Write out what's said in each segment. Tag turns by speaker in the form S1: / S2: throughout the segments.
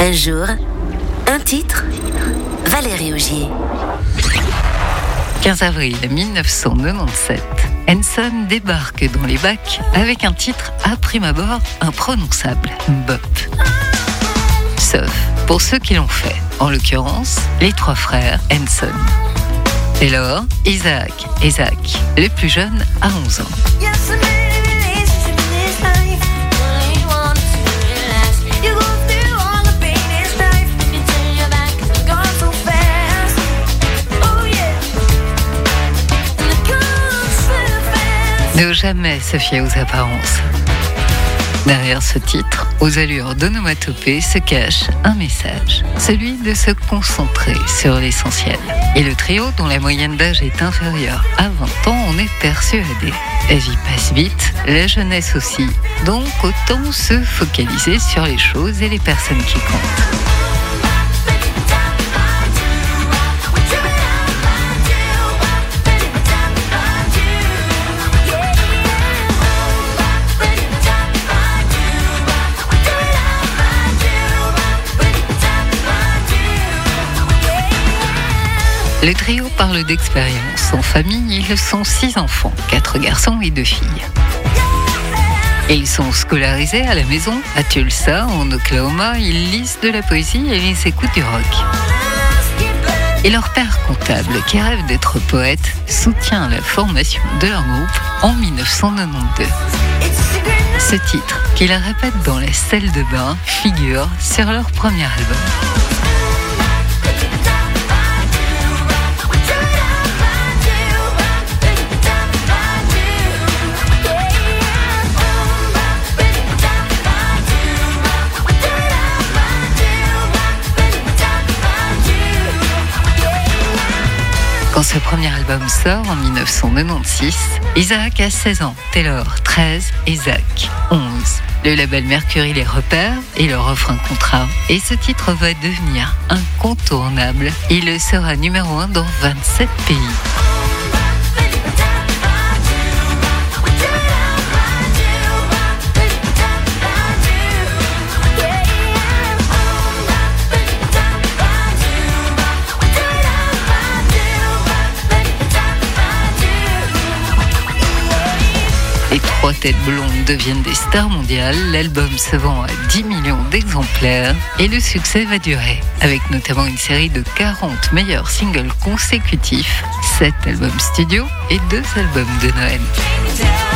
S1: Un jour, un titre, Valérie Augier.
S2: 15 avril 1997, Henson débarque dans les bacs avec un titre à prime abord imprononçable, Bop. Sauf pour ceux qui l'ont fait, en l'occurrence les trois frères Henson. Et lors, Isaac et Zach, les plus jeunes à 11 ans. Ne jamais se fier aux apparences. Derrière ce titre, aux allures d'onomatopée, se cache un message, celui de se concentrer sur l'essentiel. Et le trio, dont la moyenne d'âge est inférieure à 20 ans, on est persuadé. La vie passe vite, la jeunesse aussi, donc autant se focaliser sur les choses et les personnes qui comptent. Le trio parle d'expérience. En famille, ils sont six enfants, quatre garçons et deux filles. Et ils sont scolarisés à la maison, à Tulsa, en Oklahoma. Ils lisent de la poésie et ils écoutent du rock. Et leur père comptable, qui rêve d'être poète, soutient la formation de leur groupe en 1992. Ce titre, qu'ils répètent dans les selles de bain, figure sur leur premier album. Quand ce premier album sort en 1996, Isaac a 16 ans, Taylor 13 et Zach 11. Le label Mercury les repère et leur offre un contrat. Et ce titre va devenir incontournable. Il sera numéro 1 dans 27 pays. Les trois têtes blondes deviennent des stars mondiales. L'album se vend à 10 millions d'exemplaires et le succès va durer, avec notamment une série de 40 meilleurs singles consécutifs, 7 albums studio et 2 albums de Noël.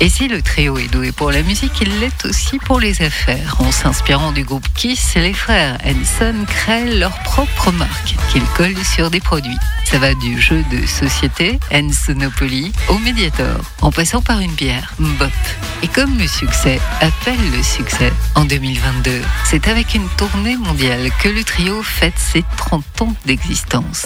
S2: Et si le trio est doué pour la musique, il l'est aussi pour les affaires. En s'inspirant du groupe Kiss, les frères Henson créent leur propre marque qu'ils collent sur des produits. Ça va du jeu de société, Hensonopoly, au Mediator, en passant par une bière, Bop. Et comme le succès appelle le succès, en 2022, c'est avec une tournée mondiale que le trio fête ses 30 ans d'existence.